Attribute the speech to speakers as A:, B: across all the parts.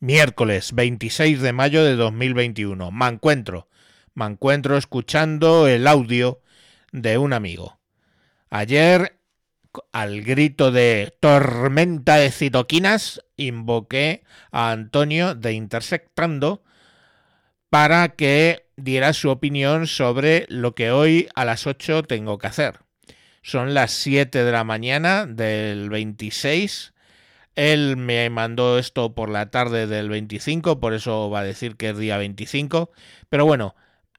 A: Miércoles 26 de mayo de 2021. Me encuentro. Me encuentro escuchando el audio de un amigo. Ayer, al grito de tormenta de citoquinas, invoqué a Antonio de Intersectando para que diera su opinión sobre lo que hoy a las 8 tengo que hacer. Son las 7 de la mañana del 26. Él me mandó esto por la tarde del 25, por eso va a decir que es día 25. Pero bueno,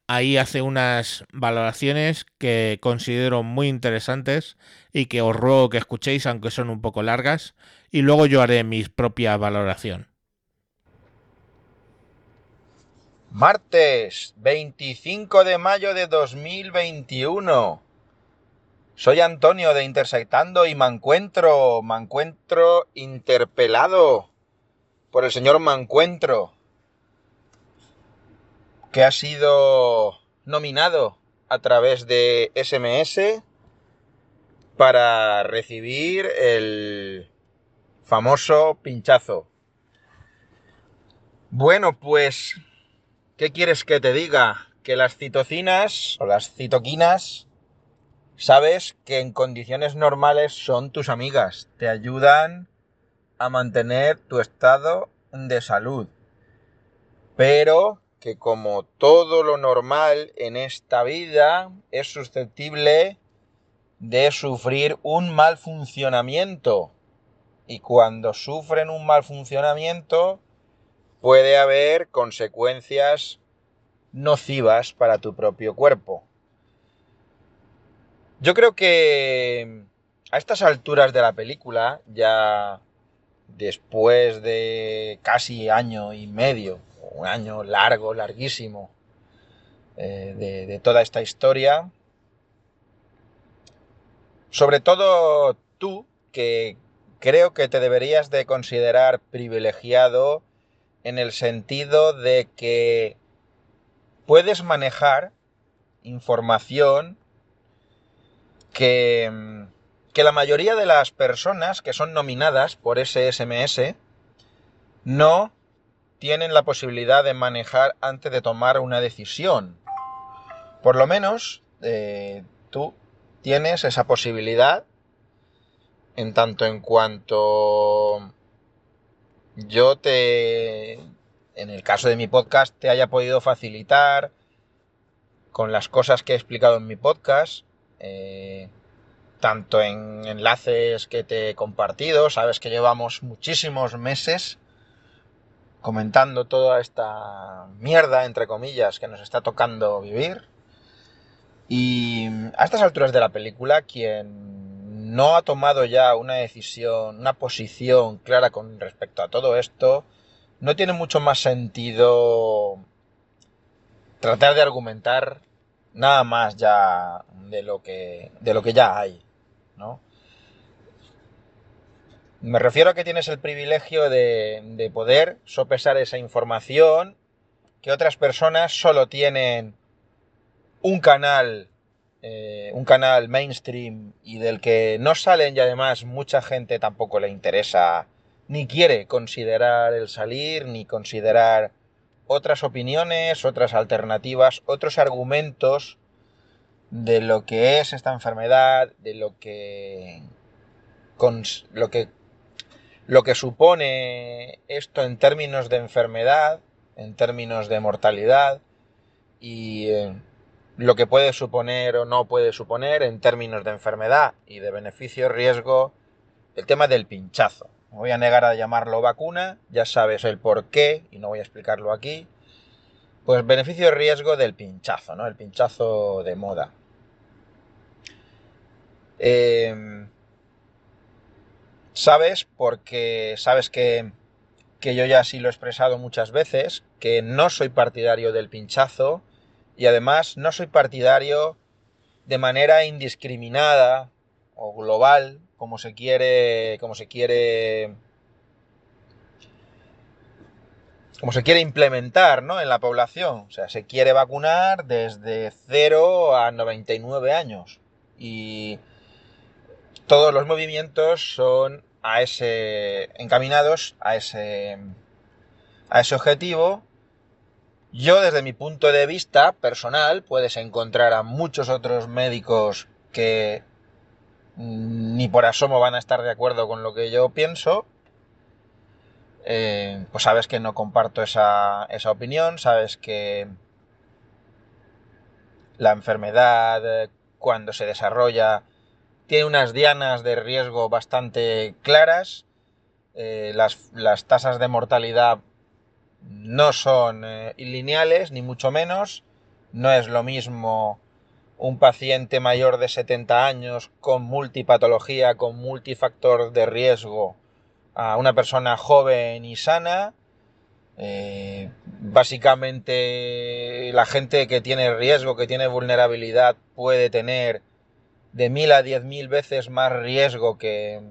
A: ahí hace unas valoraciones que considero muy interesantes y que os ruego que escuchéis, aunque son un poco largas. Y luego yo haré mi propia valoración.
B: Martes 25 de mayo de 2021. Soy Antonio de Intersectando y me encuentro, me encuentro interpelado por el señor Mancuentro, que ha sido nominado a través de SMS para recibir el famoso pinchazo. Bueno, pues ¿Qué quieres que te diga? Que las citocinas o las citoquinas, sabes que en condiciones normales son tus amigas, te ayudan a mantener tu estado de salud. Pero que como todo lo normal en esta vida es susceptible de sufrir un mal funcionamiento. Y cuando sufren un mal funcionamiento, puede haber consecuencias nocivas para tu propio cuerpo. Yo creo que a estas alturas de la película, ya después de casi año y medio, un año largo, larguísimo, eh, de, de toda esta historia, sobre todo tú, que creo que te deberías de considerar privilegiado en el sentido de que puedes manejar información que, que la mayoría de las personas que son nominadas por ese SMS no tienen la posibilidad de manejar antes de tomar una decisión. Por lo menos eh, tú tienes esa posibilidad en tanto en cuanto yo te, en el caso de mi podcast, te haya podido facilitar con las cosas que he explicado en mi podcast, eh, tanto en enlaces que te he compartido, sabes que llevamos muchísimos meses comentando toda esta mierda, entre comillas, que nos está tocando vivir. Y a estas alturas de la película, quien no ha tomado ya una decisión, una posición clara con respecto a todo esto, no tiene mucho más sentido tratar de argumentar nada más ya de lo que, de lo que ya hay, ¿no? Me refiero a que tienes el privilegio de, de poder sopesar esa información que otras personas solo tienen un canal eh, un canal mainstream y del que no salen y además mucha gente tampoco le interesa ni quiere considerar el salir, ni considerar otras opiniones, otras alternativas, otros argumentos de lo que es esta enfermedad, de lo que, lo que, lo que supone esto en términos de enfermedad, en términos de mortalidad y eh, lo que puede suponer o no puede suponer en términos de enfermedad y de beneficio-riesgo el tema del pinchazo. Me voy a negar a llamarlo vacuna, ya sabes el por qué y no voy a explicarlo aquí. Pues beneficio-riesgo del pinchazo, ¿no? El pinchazo de moda. Em, sabes, porque sabes que, que yo ya sí lo he expresado muchas veces, que no soy partidario del pinchazo, y además no soy partidario de manera indiscriminada o global, como se quiere, como se quiere, se quiere implementar, ¿no? En la población, o sea, se quiere vacunar desde 0 a 99 años. Y todos los movimientos son a ese encaminados a ese a ese objetivo, yo desde mi punto de vista personal puedes encontrar a muchos otros médicos que ni por asomo van a estar de acuerdo con lo que yo pienso, eh, pues sabes que no comparto esa, esa opinión, sabes que la enfermedad eh, cuando se desarrolla tiene unas dianas de riesgo bastante claras, eh, las, las, tasas de mortalidad no son lineales, ni mucho menos, no es lo mismo un paciente mayor de 70 años con multipatología, con multifactor de riesgo, a una persona joven y sana. Eh, básicamente la gente que tiene riesgo, que tiene vulnerabilidad, puede tener de mil a diez mil veces más riesgo que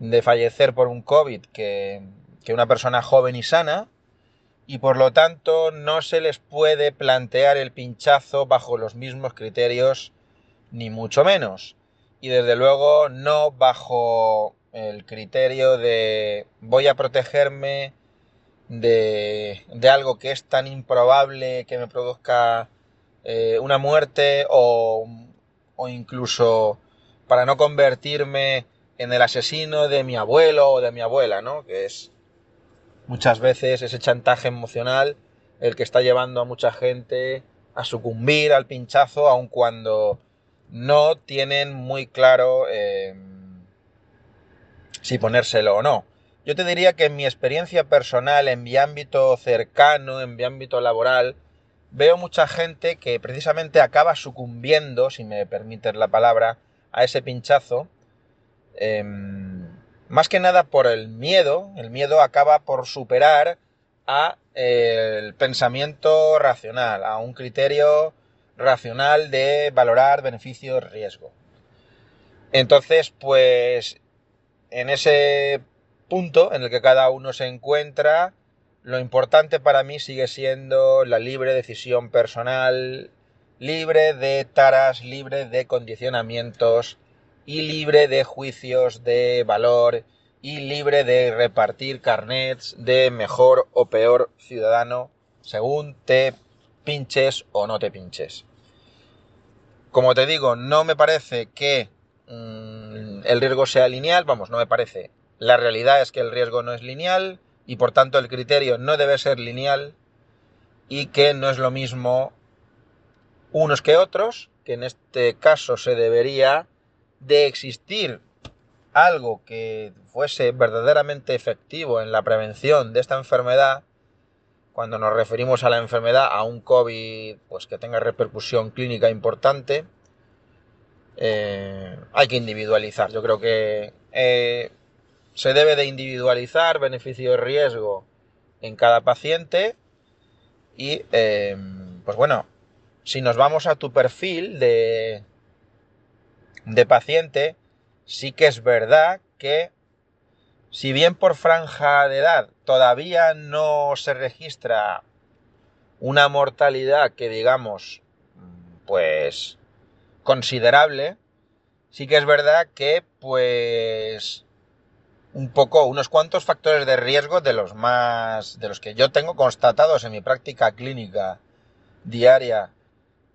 B: de fallecer por un COVID que, que una persona joven y sana y por lo tanto no se les puede plantear el pinchazo bajo los mismos criterios ni mucho menos. Y desde luego no bajo el criterio de voy a protegerme de, de algo que es tan improbable que me produzca eh, una muerte o, o incluso para no convertirme en el asesino de mi abuelo o de mi abuela, ¿no? Que es muchas veces ese chantaje emocional el que está llevando a mucha gente a sucumbir al pinchazo, aun cuando no tienen muy claro eh, si ponérselo o no. Yo te diría que en mi experiencia personal, en mi ámbito cercano, en mi ámbito laboral, veo mucha gente que precisamente acaba sucumbiendo, si me permites la palabra, a ese pinchazo. Em, más que nada por el miedo, el miedo acaba por superar a el pensamiento racional, a un criterio racional de valorar beneficio-riesgo. Entonces, pues en ese punto en el que cada uno se encuentra, lo importante para mí sigue siendo la libre decisión personal, libre de taras, libre de condicionamientos y libre de juicios de valor y libre de repartir carnets de mejor o peor ciudadano según te pinches o no te pinches. Como te digo, no me parece que mmm, el riesgo sea lineal, vamos, no me parece. La realidad es que el riesgo no es lineal y por tanto el criterio no debe ser lineal y que no es lo mismo unos que otros, que en este caso se debería de existir algo que fuese verdaderamente efectivo en la prevención de esta enfermedad, cuando nos referimos a la enfermedad a un COVID pues que tenga repercusión clínica importante, eh, hay que individualizar. Yo creo que eh, se debe de individualizar beneficio y riesgo en cada paciente y eh, pues bueno, si nos vamos a tu perfil de, de paciente, sí que es verdad que si bien por franja de edad todavía no se registra una mortalidad que digamos, pues considerable, sí que es verdad que pues un poco, unos cuantos factores de riesgo de los más, de los que yo tengo constatados en mi práctica clínica diaria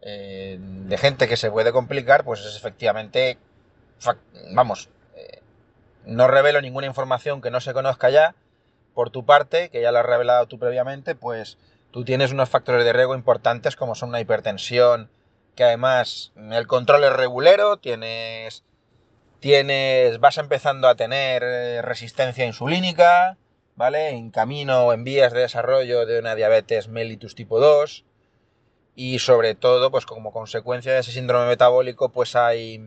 B: de gente que se puede complicar, pues es efectivamente, vamos, eh, no revelo ninguna información que no se conozca ya por tu parte, que ya lo has revelado tú previamente, pues tú tienes unos factores de riesgo importantes como son una hipertensión, que además el control es regulero, tienes, tienes, vas empezando a tener eh, resistencia insulínica, ¿vale? En camino o en vías de desarrollo de una diabetes mellitus tipo 2, y sobre todo, pues como consecuencia de ese síndrome metabólico, pues hay,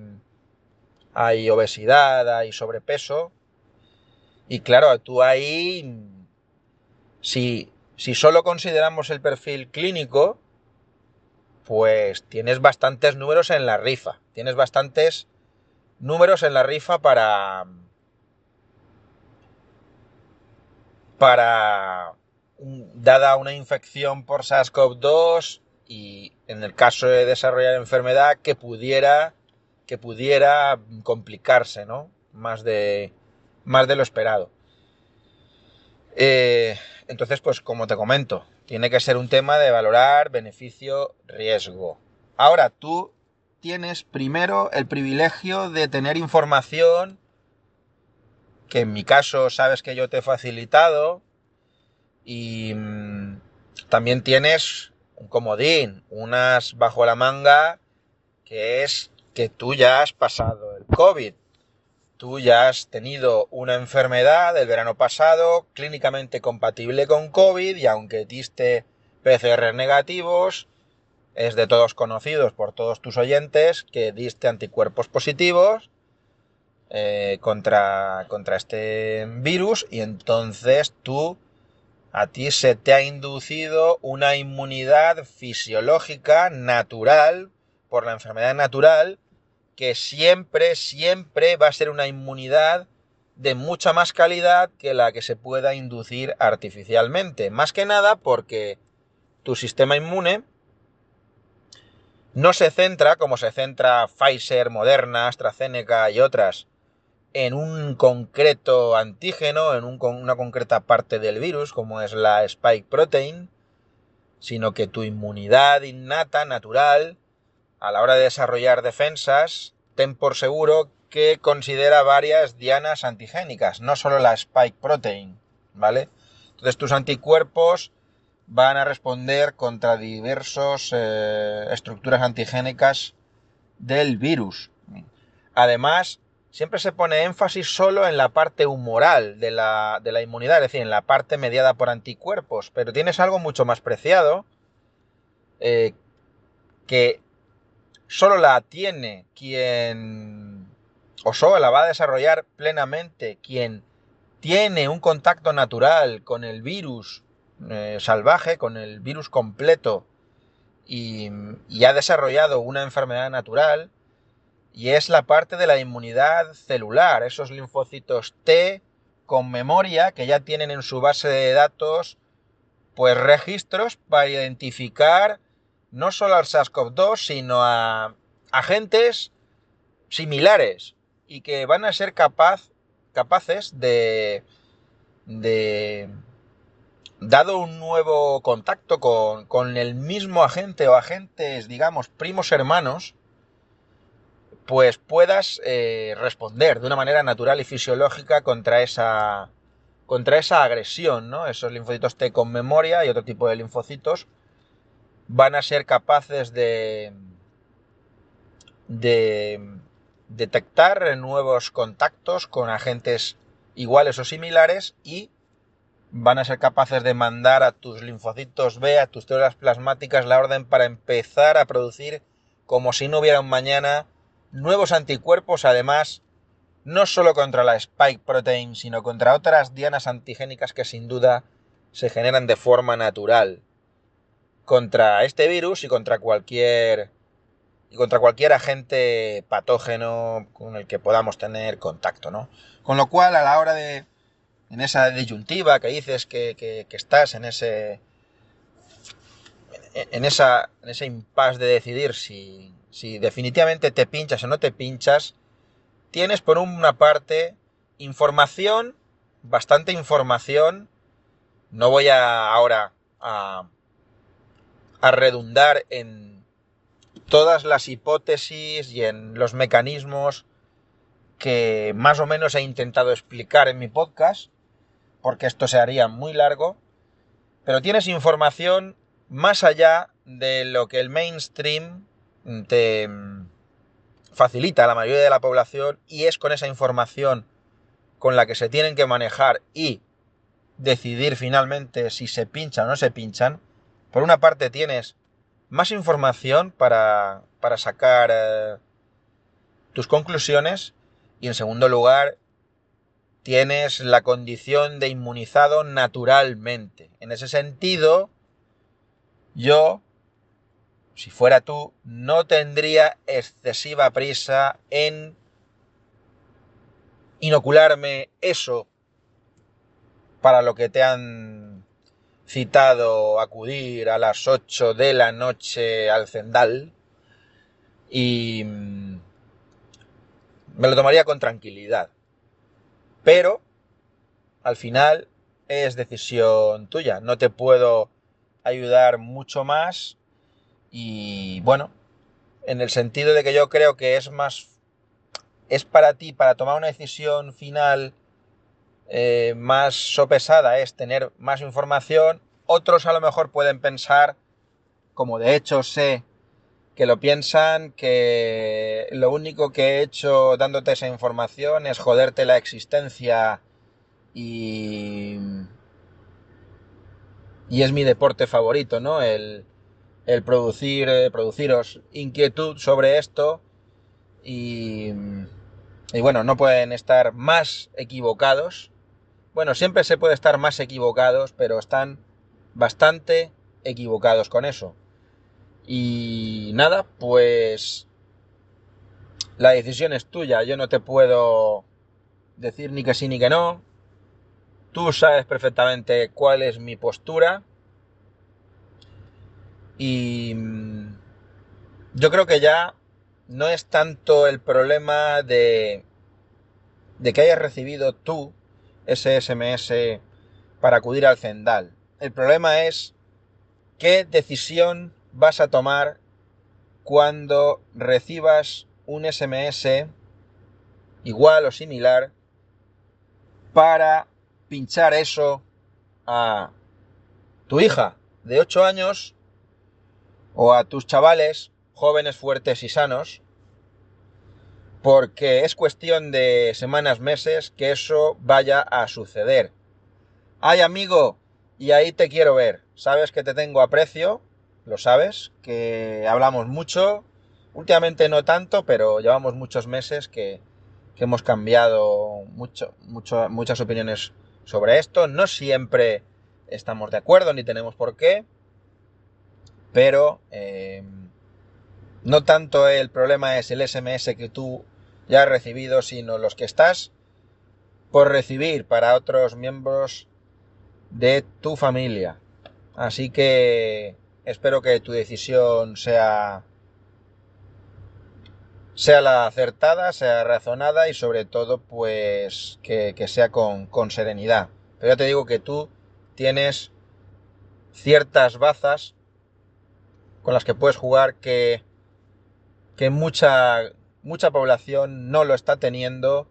B: hay obesidad, hay sobrepeso. Y claro, tú ahí, si, si solo consideramos el perfil clínico, pues tienes bastantes números en la rifa. Tienes bastantes números en la rifa para... para... dada una infección por SARS-CoV-2, y en el caso de desarrollar enfermedad que pudiera que pudiera complicarse, ¿no? Más de, más de lo esperado. Eh, entonces, pues como te comento, tiene que ser un tema de valorar beneficio-riesgo. Ahora, tú tienes primero el privilegio de tener información que en mi caso sabes que yo te he facilitado y mm, también tienes un comodín, unas bajo la manga, que es que tú ya has pasado el COVID. Tú ya has tenido una enfermedad el verano pasado clínicamente compatible con COVID y aunque diste PCR negativos, es de todos conocidos por todos tus oyentes que diste anticuerpos positivos eh, contra, contra este virus y entonces tú a ti se te ha inducido una inmunidad fisiológica natural por la enfermedad natural que siempre, siempre va a ser una inmunidad de mucha más calidad que la que se pueda inducir artificialmente. Más que nada porque tu sistema inmune no se centra, como se centra Pfizer, Moderna, AstraZeneca y otras, en un concreto antígeno, en una concreta parte del virus, como es la spike protein, sino que tu inmunidad innata, natural, a la hora de desarrollar defensas, ten por seguro que considera varias dianas antigénicas, no solo la spike protein, ¿vale? Entonces tus anticuerpos van a responder contra diversas eh, estructuras antigénicas del virus. Además, siempre se pone énfasis solo en la parte humoral de la, inmunidad, es decir, en la parte mediada por anticuerpos, pero tienes algo mucho más preciado eh, que solo la tiene quien, o solo la va a desarrollar plenamente quien tiene un contacto natural con el virus eh, salvaje, con el virus completo y ha desarrollado una enfermedad natural, y es la parte de la inmunidad celular, esos linfocitos T con memoria que ya tienen en su base de datos pues registros para identificar no solo al SARS-CoV-2, sino a agentes similares y que van a ser capaz, capaces de, de, dado un nuevo contacto con, con el mismo agente o agentes, digamos, primos hermanos, pues puedas eh, responder de una manera natural y fisiológica contra esa, contra esa agresión, ¿no? Esos linfocitos T con memoria y otro tipo de linfocitos van a ser capaces de, de detectar nuevos contactos con agentes iguales o similares y van a ser capaces de mandar a tus linfocitos B, a tus células plasmáticas, la orden para empezar a producir como si no hubiera un mañana nuevos anticuerpos, además, no solo contra la spike protein, sino contra otras dianas antigénicas que sin duda se generan de forma natural contra este virus y contra cualquier y contra cualquier agente patógeno con el que podamos tener contacto, ¿no? Con lo cual, a la hora de, en esa disyuntiva que dices que, que, estás en ese, en, esa, en ese impasse de decidir si, si definitivamente te pinchas o no te pinchas, tienes por una parte información, bastante información. No voy a ahora a, a redundar en todas las hipótesis y en los mecanismos que más o menos he intentado explicar en mi podcast, porque esto se haría muy largo, pero tienes información más allá de lo que el mainstream te facilita a la mayoría de la población y es con esa información con la que se tienen que manejar y decidir finalmente si se pinchan o no se pinchan. Por una parte tienes más información para, para sacar eh, tus conclusiones y en segundo lugar tienes la condición de inmunizado naturalmente. En ese sentido, yo si fuera tú, no tendría excesiva prisa en inocularme eso para lo que te han citado acudir a las 8 de la noche al Zendal y mm, me lo tomaría con tranquilidad. Pero, al final, es decisión tuya. No te puedo ayudar mucho más y bueno, en el sentido de que yo creo que es más, es para ti, para tomar una decisión final eh, más sopesada, es tener más información. Otros a lo mejor pueden pensar, como de hecho sé que lo piensan, que lo único que he hecho dándote esa información es joderte la existencia y, y es mi deporte favorito, ¿no? El, el producir, eh, produciros inquietud sobre esto y, y bueno, no pueden estar más equivocados. Bueno, siempre se puede estar más equivocados, pero están bastante equivocados con eso. Y nada, pues la decisión es tuya. Yo no te puedo decir ni que sí ni que no. Tú sabes perfectamente cuál es mi postura. Y mm, yo creo que ya no es tanto el problema de, de que hayas recibido tú ese SMS para acudir al Zendal. El problema es qué decisión vas a tomar cuando recibas un SMS igual o similar para pinchar eso a tu hija de 8 años o a tus chavales jóvenes, fuertes y sanos, porque es cuestión de semanas, meses que eso vaya a suceder. Ay amigo, y ahí te quiero ver, sabes que te tengo aprecio, lo sabes, que hablamos mucho, últimamente no tanto, pero llevamos muchos meses que, que hemos cambiado mucho, mucho, muchas opiniones sobre esto, no siempre estamos de acuerdo ni tenemos por qué, pero eh, no tanto el problema es el SMS que tú ya has recibido, sino los que estás por recibir para otros miembros de tu familia. Así que espero que tu decisión sea sea la acertada, sea razonada y sobre todo pues que, que sea con, con, serenidad. Pero ya te digo que tú tienes ciertas bazas con las que puedes jugar que, que mucha, mucha población no lo está teniendo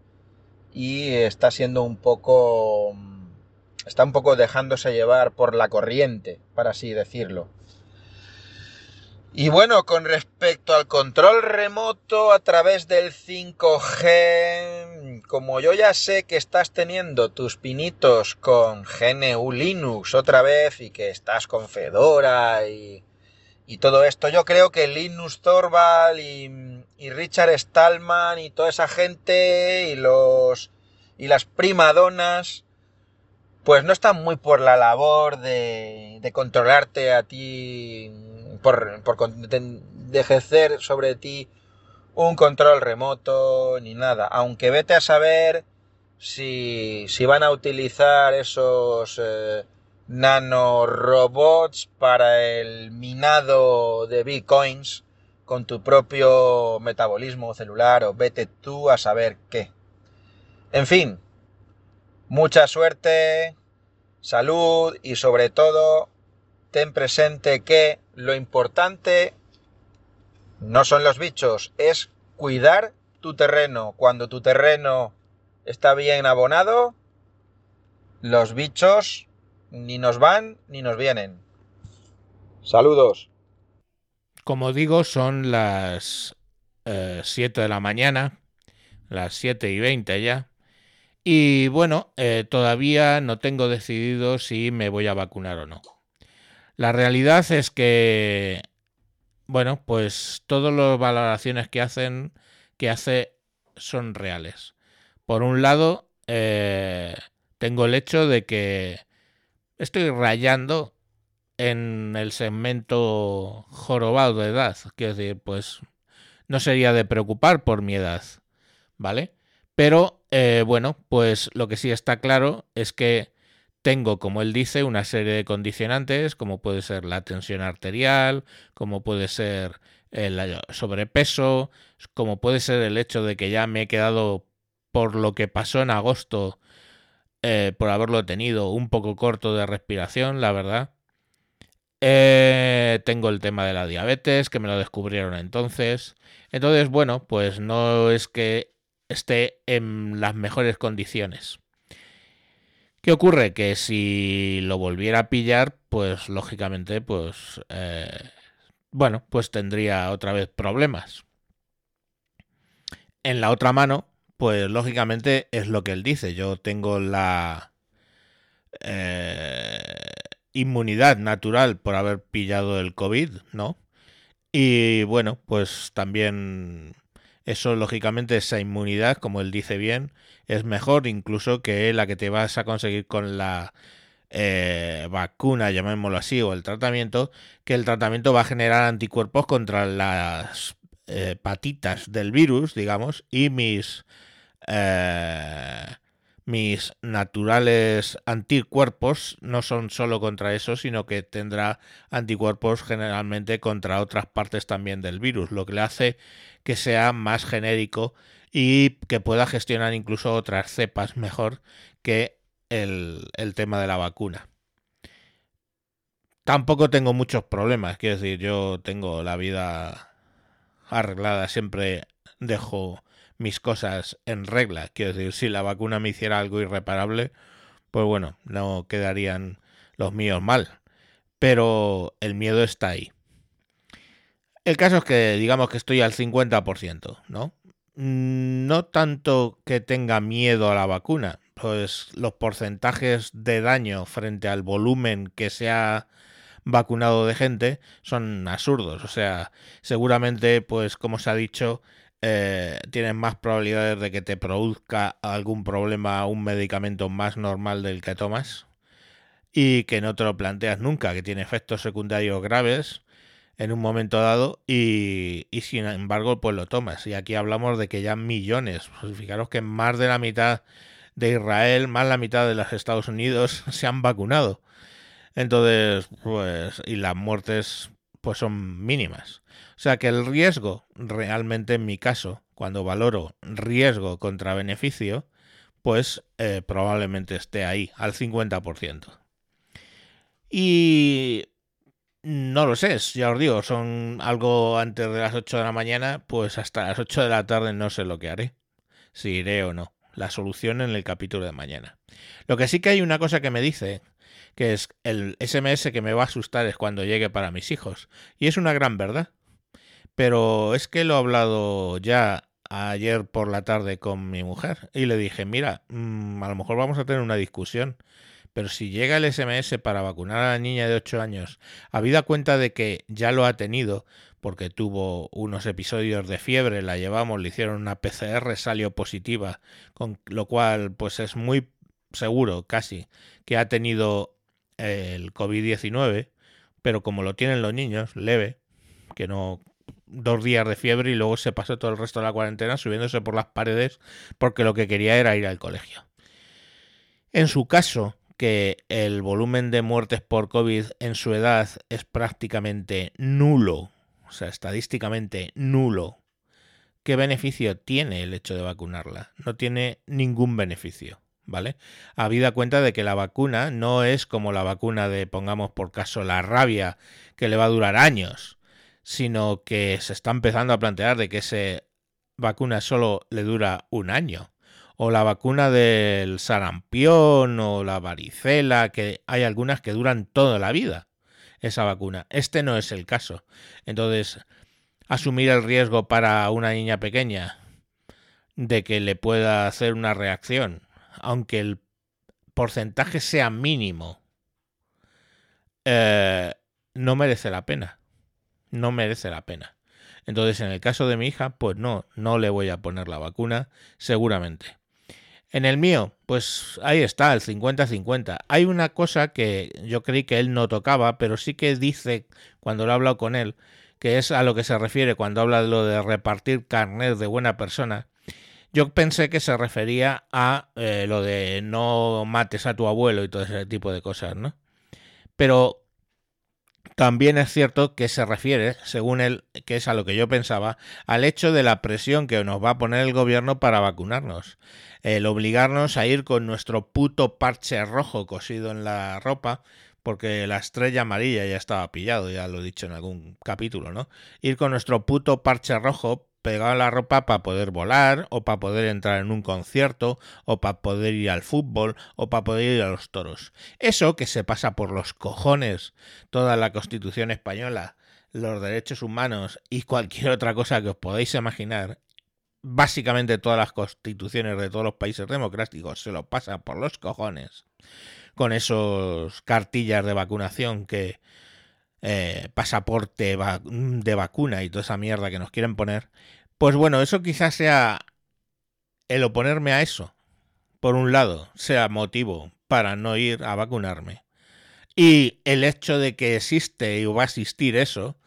B: y está siendo un poco está un poco dejándose llevar por la corriente, para así decirlo. Y bueno, con respecto al control remoto a través del 5G, como yo ya sé que estás teniendo tus pinitos con GNU Linux otra vez y que estás con Fedora y, y todo esto. Yo creo que Linus Torvald y, y, Richard Stallman y toda esa gente y los y las primadonas pues no están muy por la labor de, de controlarte a ti por, por de, ejercer sobre ti un control remoto ni nada aunque vete a saber si, si van a utilizar esos eh, nanorobots para el minado de bitcoins con tu propio metabolismo celular o vete tú a saber qué. En fin, mucha suerte, salud y sobre todo ten presente que lo importante no son los bichos, es cuidar tu terreno. Cuando tu terreno está bien abonado, los bichos ni nos van ni nos vienen. Saludos.
A: Como digo, son las 7 eh, de la mañana, las 7 y 20 ya. Y bueno, eh, todavía no tengo decidido si me voy a vacunar o no. La realidad es que, bueno, pues todas las valoraciones que hacen, que hace, son reales. Por un lado, eh, tengo el hecho de que estoy rayando en el segmento jorobado de edad. Quiero decir, pues no sería de preocupar por mi edad, ¿vale? Pero eh, bueno, pues lo que sí está claro es que tengo, como él dice, una serie de condicionantes, como puede ser la tensión arterial, como puede ser el sobrepeso, como puede ser el hecho de que ya me he quedado por lo que pasó en agosto eh, por haberlo tenido un poco corto de respiración, la verdad. Eh, tengo el tema de la diabetes, que me lo descubrieron entonces. Entonces, bueno, pues no es que esté en las mejores condiciones. ¿Qué ocurre? Que si lo volviera a pillar, pues lógicamente, pues, eh, bueno, pues tendría otra vez problemas. En la otra mano, pues lógicamente es lo que él dice. Yo tengo la eh, inmunidad natural por haber pillado el COVID, ¿no? Y bueno, pues también eso lógicamente esa inmunidad, como él dice bien, es mejor incluso que la que te vas a conseguir con la eh, vacuna, llamémoslo así, o el tratamiento, que el tratamiento va a generar anticuerpos contra las eh, patitas del virus, digamos, y mis eh, mis naturales anticuerpos no son solo contra eso, sino que tendrá anticuerpos generalmente contra otras partes también del virus, lo que le hace que sea más genérico y que pueda gestionar incluso otras cepas mejor que el, el tema de la vacuna. Tampoco tengo muchos problemas, quiero decir, yo tengo la vida arreglada, siempre dejo mis cosas en regla. Quiero decir, si la vacuna me hiciera algo irreparable, pues bueno, no quedarían los míos mal. Pero el miedo está ahí. El caso es que digamos que estoy al 50%, ¿no? Mm, no tanto que tenga miedo a la vacuna, pues los porcentajes de daño frente al volumen que se ha vacunado de gente son absurdos. O sea, seguramente, pues como se ha dicho, eh, tienes más probabilidades de que te produzca algún problema un medicamento más normal del que tomas y que no te lo planteas nunca, que tiene efectos secundarios graves en un momento dado y, sin embargo pues lo tomas. Y aquí hablamos de que ya millones, pues fijaros que más de la mitad de Israel, más la mitad de los Estados Unidos se han vacunado. Entonces, pues, y las muertes pues son mínimas. O sea que el riesgo, realmente en mi caso, cuando valoro riesgo contra beneficio, pues eh, probablemente esté ahí, al 50%. Y no lo sé, ya os digo, son algo antes de las 8 de la mañana, pues hasta las 8 de la tarde no sé lo que haré, si iré o no. La solución en el capítulo de mañana. Lo que sí que hay una cosa que me dice, que es el SMS que me va a asustar es cuando llegue para mis hijos. Y es una gran verdad. Pero es que lo he hablado ya ayer por la tarde con mi mujer y le dije, mira, mm, a lo mejor vamos a tener una discusión, pero si llega el SMS para vacunar a la niña de 8 años, habida cuenta de que ya lo ha tenido, porque tuvo unos episodios de fiebre, la llevamos, le hicieron una PCR, salió positiva, con lo cual pues es muy seguro casi que ha tenido el COVID-19, pero como lo tienen los niños, leve, que no dos días de fiebre y luego se pasó todo el resto de la cuarentena subiéndose por las paredes porque lo que quería era ir al colegio. En su caso, que el volumen de muertes por COVID en su edad es prácticamente nulo, o sea, estadísticamente nulo, ¿qué beneficio tiene el hecho de vacunarla? No tiene ningún beneficio. ¿Vale? Habida cuenta de que la vacuna no es como la vacuna de, pongamos por caso, la rabia, que le va a durar años sino que se está empezando a plantear de que esa vacuna solo le dura un año. O la vacuna del sarampión o la varicela, que hay algunas que duran toda la vida, esa vacuna. Este no es el caso. Entonces, asumir el riesgo para una niña pequeña de que le pueda hacer una reacción, aunque el porcentaje sea mínimo, eh, no merece la pena no merece la pena. Entonces, en el caso de mi hija, pues no, no le voy a poner la vacuna, seguramente. En el mío, pues ahí está, el 50-50. Hay una cosa que yo creí que él no tocaba, pero sí que dice, cuando lo he hablado con él, que es a lo que se refiere cuando habla de lo de repartir carnet de buena persona. Yo pensé que se refería a eh, lo de no mates a tu abuelo y todo ese tipo de cosas, ¿no? Pero también es cierto que se refiere, según él, que es a lo que yo pensaba, al hecho de la presión que nos va a poner el gobierno para vacunarnos. El obligarnos a ir con nuestro puto parche rojo cosido en la ropa, porque la estrella amarilla ya estaba pillado, ya lo he dicho en algún capítulo, ¿no? Ir con nuestro puto parche rojo pegado la ropa para poder volar, o para poder entrar en un concierto, o para poder ir al fútbol, o para poder ir a los toros. Eso que se pasa por los cojones toda la Constitución española, los derechos humanos y cualquier otra cosa que os podáis imaginar, básicamente todas las constituciones de todos los países democráticos se lo pasa por los cojones con esos cartillas de vacunación que eh, pasaporte de vacuna y toda esa mierda que nos quieren poner, pues bueno, eso quizás sea el oponerme a eso, por un lado, sea motivo para no ir a vacunarme. Y el hecho de que existe y va a existir eso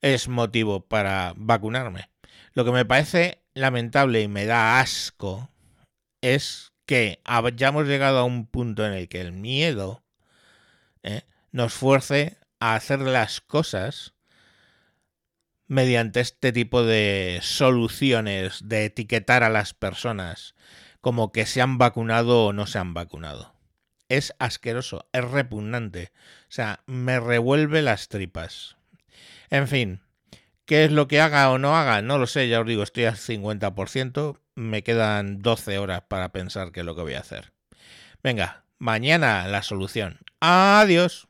A: es motivo para vacunarme. Lo que me parece lamentable y me da asco es que hayamos llegado a un punto en el que el miedo ¿eh? nos fuerce hacer las cosas mediante este tipo de soluciones de etiquetar a las personas como que se han vacunado o no se han vacunado. Es asqueroso, es repugnante. O sea, me revuelve las tripas. En fin, ¿qué es lo que haga o no haga? No lo sé, ya os digo, estoy al 50%. Me quedan 12 horas para pensar qué es lo que voy a hacer. Venga, mañana la solución. Adiós.